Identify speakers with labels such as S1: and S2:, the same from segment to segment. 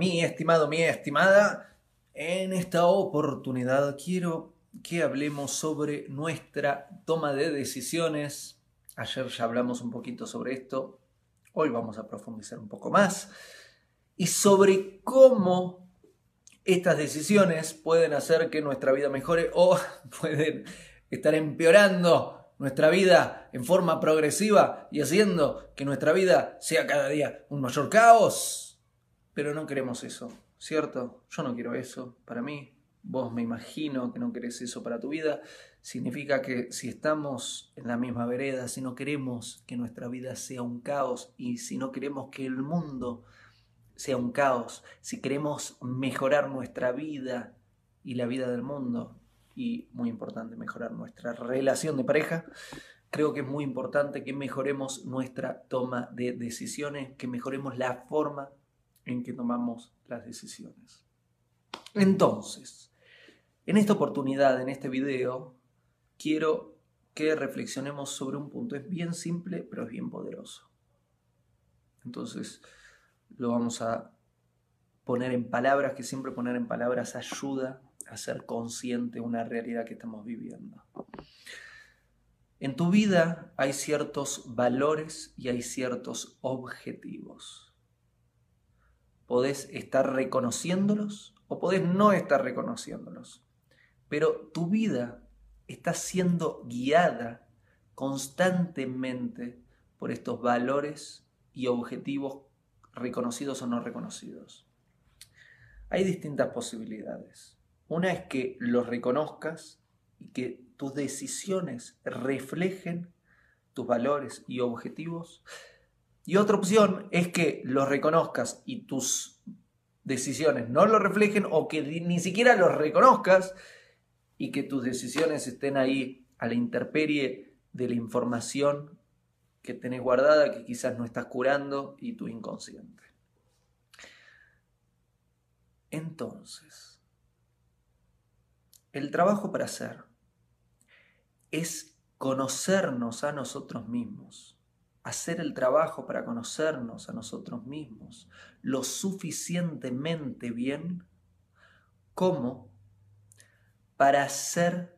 S1: Mi estimado, mi estimada. En esta oportunidad quiero que hablemos sobre nuestra toma de decisiones. Ayer ya hablamos un poquito sobre esto. Hoy vamos a profundizar un poco más. Y sobre cómo estas decisiones pueden hacer que nuestra vida mejore o pueden estar empeorando nuestra vida en forma progresiva y haciendo que nuestra vida sea cada día un mayor caos. Pero no queremos eso, ¿cierto? Yo no quiero eso para mí. Vos me imagino que no querés eso para tu vida. Significa que si estamos en la misma vereda, si no queremos que nuestra vida sea un caos y si no queremos que el mundo sea un caos, si queremos mejorar nuestra vida y la vida del mundo, y muy importante mejorar nuestra relación de pareja. Creo que es muy importante que mejoremos nuestra toma de decisiones, que mejoremos la forma en que tomamos las decisiones. Entonces, en esta oportunidad, en este video, quiero que reflexionemos sobre un punto. Es bien simple, pero es bien poderoso. Entonces, lo vamos a poner en palabras, que siempre poner en palabras ayuda a ser consciente una realidad que estamos viviendo. En tu vida hay ciertos valores y hay ciertos objetivos. Podés estar reconociéndolos o podés no estar reconociéndolos. Pero tu vida está siendo guiada constantemente por estos valores y objetivos reconocidos o no reconocidos. Hay distintas posibilidades. Una es que los reconozcas y que tus decisiones reflejen tus valores y objetivos. Y otra opción es que los reconozcas y tus decisiones no lo reflejen o que ni siquiera los reconozcas y que tus decisiones estén ahí a la intemperie de la información que tenés guardada que quizás no estás curando y tu inconsciente. Entonces, el trabajo para hacer es conocernos a nosotros mismos, hacer el trabajo para conocernos a nosotros mismos lo suficientemente bien como para hacer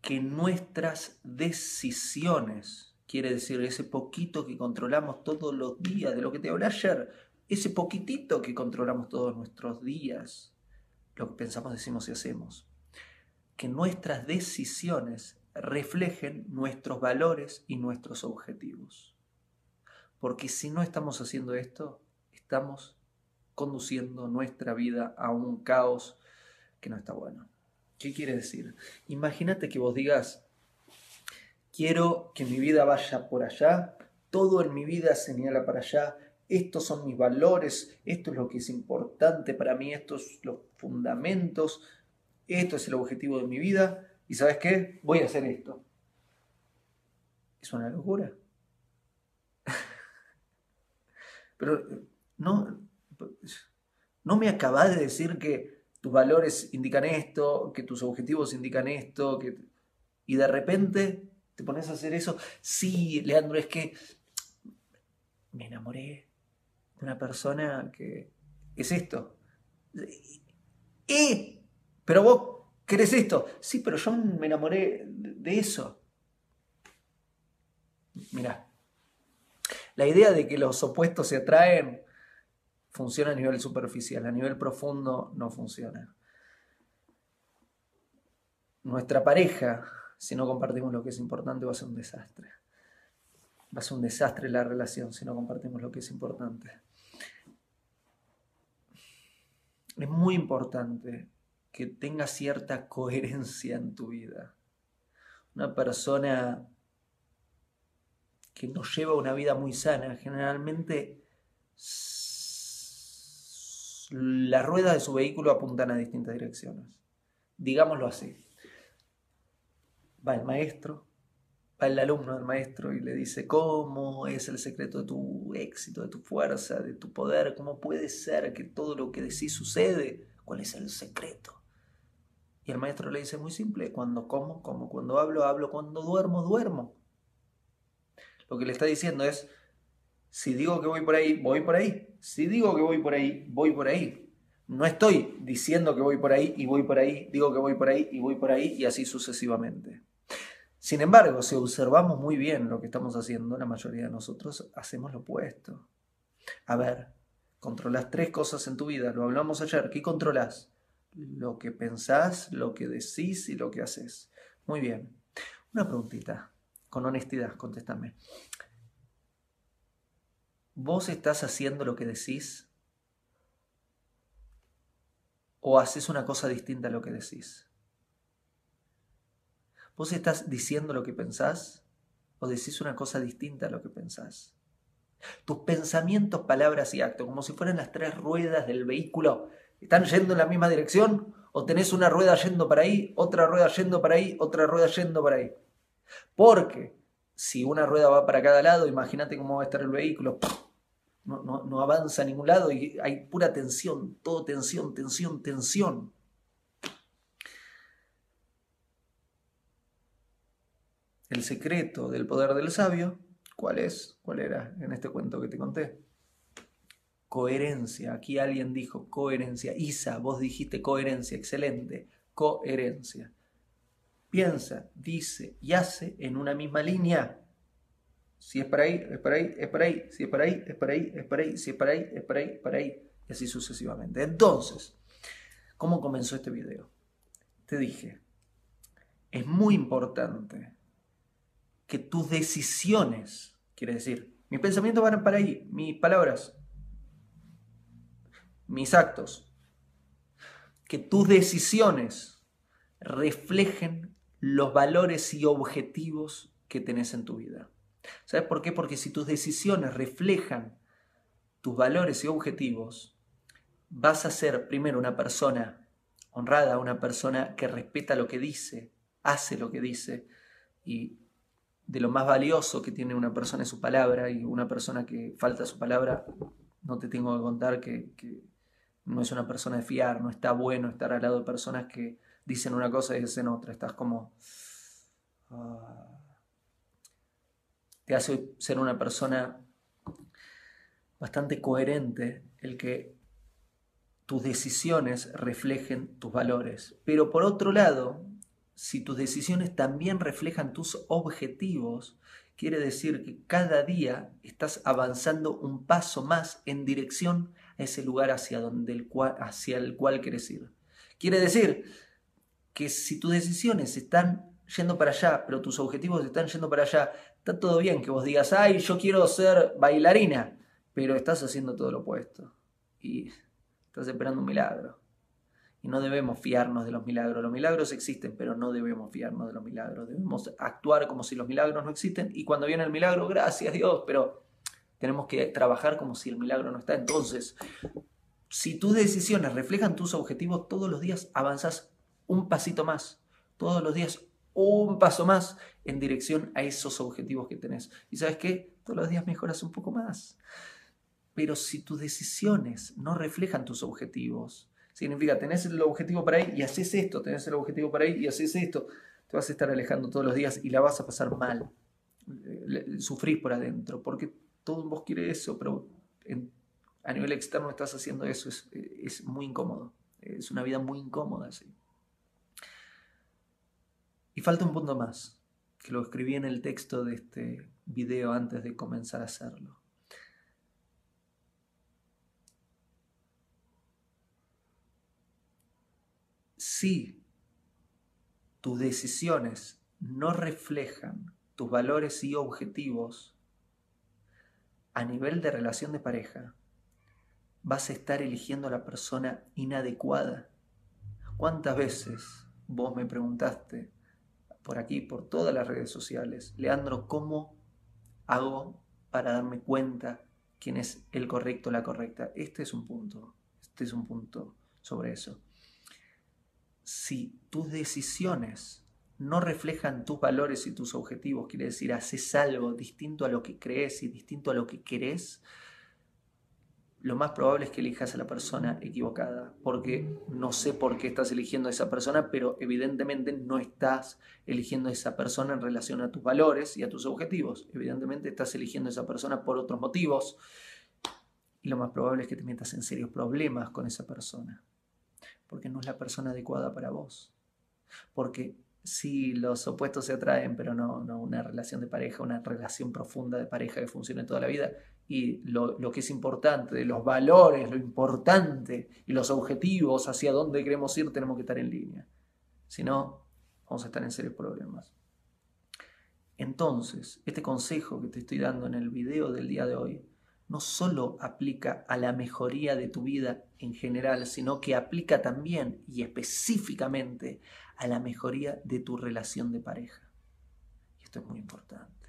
S1: que nuestras decisiones, quiere decir ese poquito que controlamos todos los días, de lo que te hablé ayer, ese poquitito que controlamos todos nuestros días, lo que pensamos, decimos y hacemos, que nuestras decisiones reflejen nuestros valores y nuestros objetivos. Porque si no estamos haciendo esto, estamos conduciendo nuestra vida a un caos que no está bueno. ¿Qué quiere decir? Imagínate que vos digas, quiero que mi vida vaya por allá, todo en mi vida señala para allá, estos son mis valores, esto es lo que es importante para mí, estos son los fundamentos, esto es el objetivo de mi vida y sabes qué, voy a hacer esto. Es una locura. Pero no, no me acabas de decir que tus valores indican esto, que tus objetivos indican esto, que... y de repente te pones a hacer eso. Sí, Leandro, es que me enamoré de una persona que es esto. Y pero vos querés esto. Sí, pero yo me enamoré de eso. Mirá, la idea de que los opuestos se atraen funciona a nivel superficial, a nivel profundo no funciona. Nuestra pareja, si no compartimos lo que es importante, va a ser un desastre. Va a ser un desastre la relación si no compartimos lo que es importante. Es muy importante que tenga cierta coherencia en tu vida. Una persona que nos lleva una vida muy sana, generalmente las ruedas de su vehículo apuntan a distintas direcciones. Digámoslo así. Va el maestro, va el alumno del maestro y le dice, ¿cómo es el secreto de tu éxito, de tu fuerza, de tu poder? ¿Cómo puede ser que todo lo que decís sucede? ¿Cuál es el secreto? Y el maestro le dice muy simple, cuando como, como, cuando hablo, hablo, cuando duermo, duermo. Lo que le está diciendo es, Si digo que voy por ahí, voy por ahí. Si digo que voy por ahí, voy por ahí. No estoy diciendo que voy por ahí y voy por ahí, digo que voy por ahí y voy por ahí y así sucesivamente. Sin embargo, si observamos muy bien lo que estamos haciendo, la mayoría de nosotros hacemos lo opuesto. A ver, controlas tres cosas en tu vida, lo hablamos ayer. ¿Qué controlas? Lo que pensás, lo que decís y lo que haces. Muy bien. Una preguntita, con honestidad, contéstame. ¿Vos estás haciendo lo que decís? ¿O haces una cosa distinta a lo que decís? ¿Vos estás diciendo lo que pensás? ¿O decís una cosa distinta a lo que pensás? Tus pensamientos, palabras y actos, como si fueran las tres ruedas del vehículo, ¿están yendo en la misma dirección? ¿O tenés una rueda yendo para ahí, otra rueda yendo para ahí, otra rueda yendo para ahí? Porque si una rueda va para cada lado, imagínate cómo va a estar el vehículo no, avanza a ningún lado y hay pura tensión, todo tensión, tensión, tensión. El secreto del poder del sabio, ¿cuál es? ¿Cuál era en este cuento que te conté? Coherencia. Aquí alguien dijo coherencia. Isa, vos dijiste coherencia. Excelente. Coherencia. Piensa, dice y hace en una misma línea. Si es para ahí, es para ahí, es para ahí. Si es para ahí, es para ahí, es para ahí. Si es para ahí, es para ahí, para ahí. Y así sucesivamente. Entonces, ¿cómo comenzó este video? Te dije, es muy importante que tus decisiones, quiere decir, mis pensamientos van para ahí, mis palabras, mis actos, que tus decisiones reflejen los valores y objetivos que tenés en tu vida. ¿Sabes por qué? Porque si tus decisiones reflejan tus valores y objetivos, vas a ser primero una persona honrada, una persona que respeta lo que dice, hace lo que dice y de lo más valioso que tiene una persona es su palabra y una persona que falta su palabra, no te tengo que contar que, no es una persona de fiar, no está bueno estar al lado de personas que dicen una cosa y dicen otra, estás como... Ah, te hace ser una persona bastante coherente el que tus decisiones reflejen tus valores. Pero por otro lado, si tus decisiones también reflejan tus objetivos, quiere decir que cada día estás avanzando un paso más en dirección a ese lugar hacia, donde el cual, hacia el cual quieres ir. Quiere decir que si tus decisiones están yendo para allá, pero tus objetivos están yendo para allá, Está todo bien que vos digas, ay, yo quiero ser bailarina, pero estás haciendo todo lo opuesto. Y estás esperando un milagro. Y no debemos fiarnos de los milagros. Los milagros existen, pero no debemos fiarnos de los milagros. Debemos actuar como si los milagros no existen. Y cuando viene el milagro, gracias Dios, pero tenemos que trabajar como si el milagro no está. Entonces, si tus decisiones reflejan tus objetivos, todos los días avanzas un pasito más. Todos los días un paso más en dirección a esos objetivos que tenés. Y sabes qué, todos los días mejoras un poco más. Pero si tus decisiones no reflejan tus objetivos, significa tenés el objetivo para ahí y haces esto, tenés el objetivo para ahí y haces esto, te vas a estar alejando todos los días y la vas a pasar mal. Sufrís por adentro, porque todo vos quiere eso, pero a nivel externo estás haciendo eso, es, es muy incómodo. Es una vida muy incómoda, sí. Y falta un punto más, que lo escribí en el texto de este video antes de comenzar a hacerlo. Si tus decisiones no reflejan tus valores y objetivos a nivel de relación de pareja, vas a estar eligiendo a la persona inadecuada. ¿Cuántas veces vos me preguntaste, por aquí, por todas las redes sociales. Leandro, ¿cómo hago para darme cuenta quién es el correcto o la correcta? Este es un punto, este es un punto sobre eso. Si tus decisiones no reflejan tus valores y tus objetivos, quiere decir, haces algo distinto a lo que crees y distinto a lo que querés, lo más probable es que elijas a la persona equivocada, porque no sé por qué estás eligiendo a esa persona, pero evidentemente no estás eligiendo a esa persona en relación a tus valores y a tus objetivos. Evidentemente estás eligiendo a esa persona por otros motivos. Y lo más probable es que te metas en serios problemas con esa persona, porque no es la persona adecuada para vos. Porque sí, los opuestos se atraen, pero no, una relación de pareja, una relación profunda de pareja que funcione toda la vida. Y lo, que es importante, los valores, lo importante y los objetivos, hacia dónde queremos ir, tenemos que estar en línea. Si no, vamos a estar en serios problemas. Entonces, este consejo que te estoy dando en el video del día de hoy no solo aplica a la mejoría de tu vida en general, sino que aplica también y específicamente a la mejoría de tu relación de pareja. Y esto es muy importante.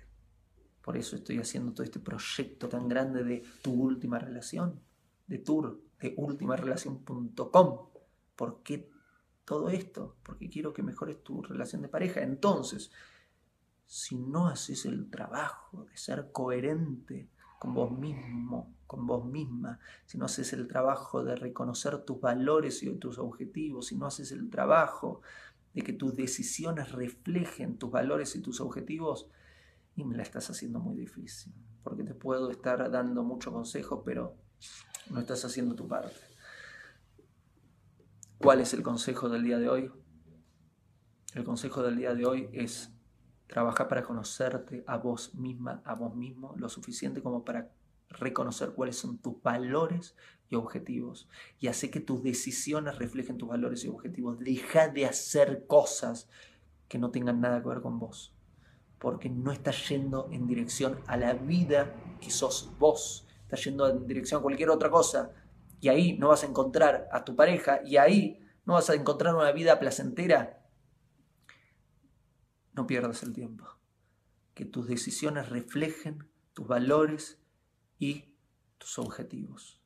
S1: Por eso estoy haciendo todo este proyecto tan grande de tu última relación, de tour, de ultimarelación.com. ¿Por qué todo esto? Porque quiero que mejores tu relación de pareja. Entonces, si no haces el trabajo de ser coherente con vos mismo, con vos misma, si no haces el trabajo de reconocer tus valores y tus objetivos, si no haces el trabajo de que tus decisiones reflejen tus valores y tus objetivos, y me la estás haciendo muy difícil, porque te puedo estar dando mucho consejo, pero no estás haciendo tu parte. ¿Cuál es el consejo del día de hoy? El consejo del día de hoy es trabajar para conocerte a vos misma, a vos mismo, lo suficiente como para reconocer cuáles son tus valores y objetivos y hace que tus decisiones reflejen tus valores y objetivos. Deja de hacer cosas que no tengan nada que ver con vos, porque no estás yendo en dirección a la vida que sos vos, estás yendo en dirección a cualquier otra cosa y ahí no vas a encontrar a tu pareja y ahí no vas a encontrar una vida placentera. No pierdas el tiempo. Que tus decisiones reflejen tus valores y tus objetivos.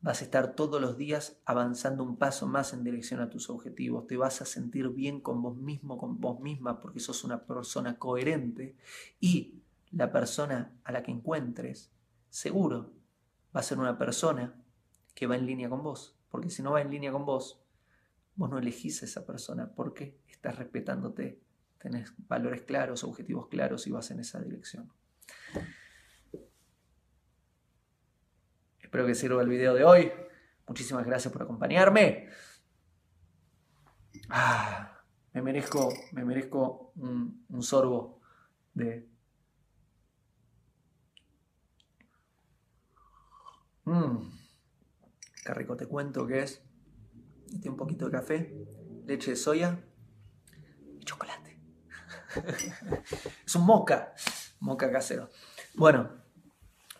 S1: Vas a estar todos los días avanzando un paso más en dirección a tus objetivos. Te vas a sentir bien con vos mismo, con vos misma, porque sos una persona coherente. Y la persona a la que encuentres, seguro, va a ser una persona que va en línea con vos. Porque si no va en línea con vos, vos no elegís a esa persona porque estás respetándote, tenés valores claros, objetivos claros y vas en esa dirección. Espero que sirva el video de hoy. Muchísimas gracias por acompañarme. Ah, me merezco, me merezco un, sorbo de... Mmm, qué rico te cuento que es. Este un poquito de café, leche de soya. es un moca, moca casero. Bueno,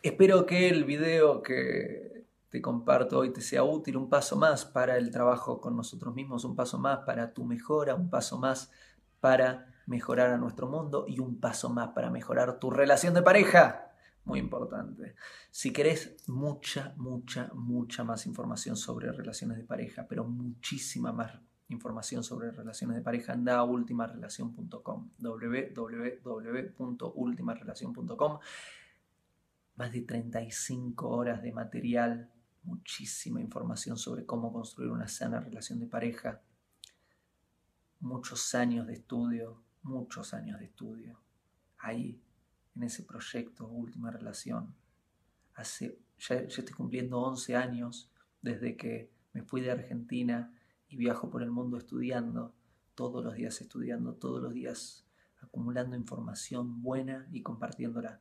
S1: Espero que el video que te comparto hoy te sea útil, un paso más para el trabajo con nosotros mismos, un paso más para tu mejora, un paso más para mejorar a nuestro mundo y un paso más para mejorar tu relación de pareja. Muy importante. Si querés mucha, mucha, mucha más información sobre relaciones de pareja, pero muchísima más información sobre relaciones de pareja, anda a ultimarelación.com, www.ultimarelación.com más de 35 horas de material, muchísima información sobre cómo construir una sana relación de pareja, muchos años de estudio, muchos años de estudio. Ahí, en ese proyecto, Última Relación, hace, ya, ya estoy cumpliendo 11 años desde que me fui de Argentina y viajo por el mundo estudiando, todos los días estudiando, todos los días acumulando información buena y compartiéndola.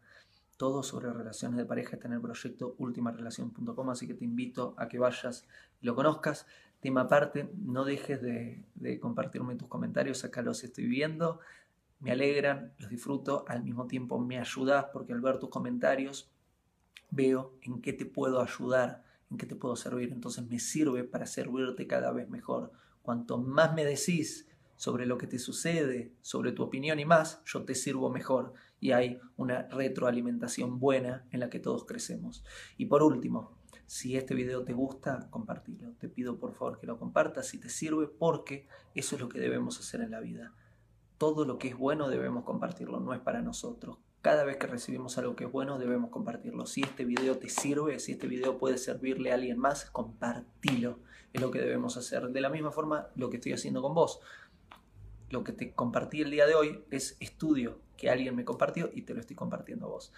S1: Todo sobre relaciones de pareja está en el proyecto ultimarelación.com, así que te invito a que vayas y lo conozcas. Tema aparte, no dejes de, de, compartirme tus comentarios, acá los estoy viendo, me alegran, los disfruto, al mismo tiempo me ayudas porque al ver tus comentarios veo en qué te puedo ayudar, en qué te puedo servir, entonces me sirve para servirte cada vez mejor. Cuanto más me decís sobre lo que te sucede, sobre tu opinión y más, yo te sirvo mejor y hay una retroalimentación buena en la que todos crecemos. Y por último, si este video te gusta, compartilo. Te pido por favor que lo compartas si te sirve porque eso es lo que debemos hacer en la vida. Todo lo que es bueno debemos compartirlo, no es para nosotros. Cada vez que recibimos algo que es bueno debemos compartirlo. Si este video te sirve, si este video puede servirle a alguien más, compartilo. Es lo que debemos hacer. De la misma forma, lo que estoy haciendo con vos. Lo que te compartí el día de hoy es estudio que alguien me compartió y te lo estoy compartiendo a vos.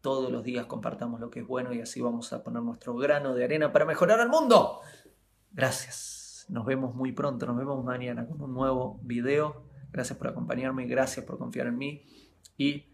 S1: Todos los días compartamos lo que es bueno y así vamos a poner nuestro grano de arena para mejorar al mundo. Gracias. Nos vemos muy pronto, nos vemos mañana con un nuevo video. Gracias por acompañarme, gracias por confiar en mí y